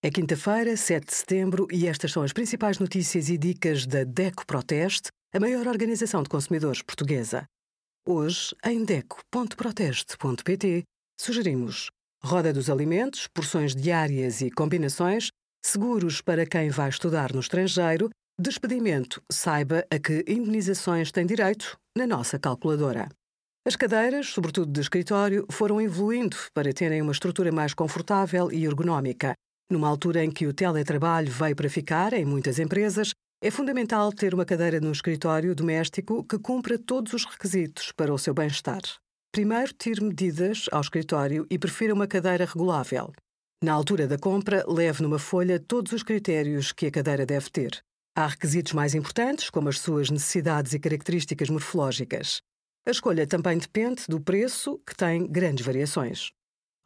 É quinta-feira, 7 de setembro, e estas são as principais notícias e dicas da DECO Proteste, a maior organização de consumidores portuguesa. Hoje, em DECO.proteste.pt, sugerimos roda dos alimentos, porções diárias e combinações, seguros para quem vai estudar no estrangeiro, despedimento, saiba a que indenizações tem direito na nossa calculadora. As cadeiras, sobretudo de escritório, foram evoluindo para terem uma estrutura mais confortável e ergonómica numa altura em que o teletrabalho veio para ficar em muitas empresas, é fundamental ter uma cadeira no escritório doméstico que cumpra todos os requisitos para o seu bem-estar. Primeiro, tire medidas ao escritório e prefira uma cadeira regulável. Na altura da compra, leve numa folha todos os critérios que a cadeira deve ter. Há requisitos mais importantes, como as suas necessidades e características morfológicas. A escolha também depende do preço, que tem grandes variações.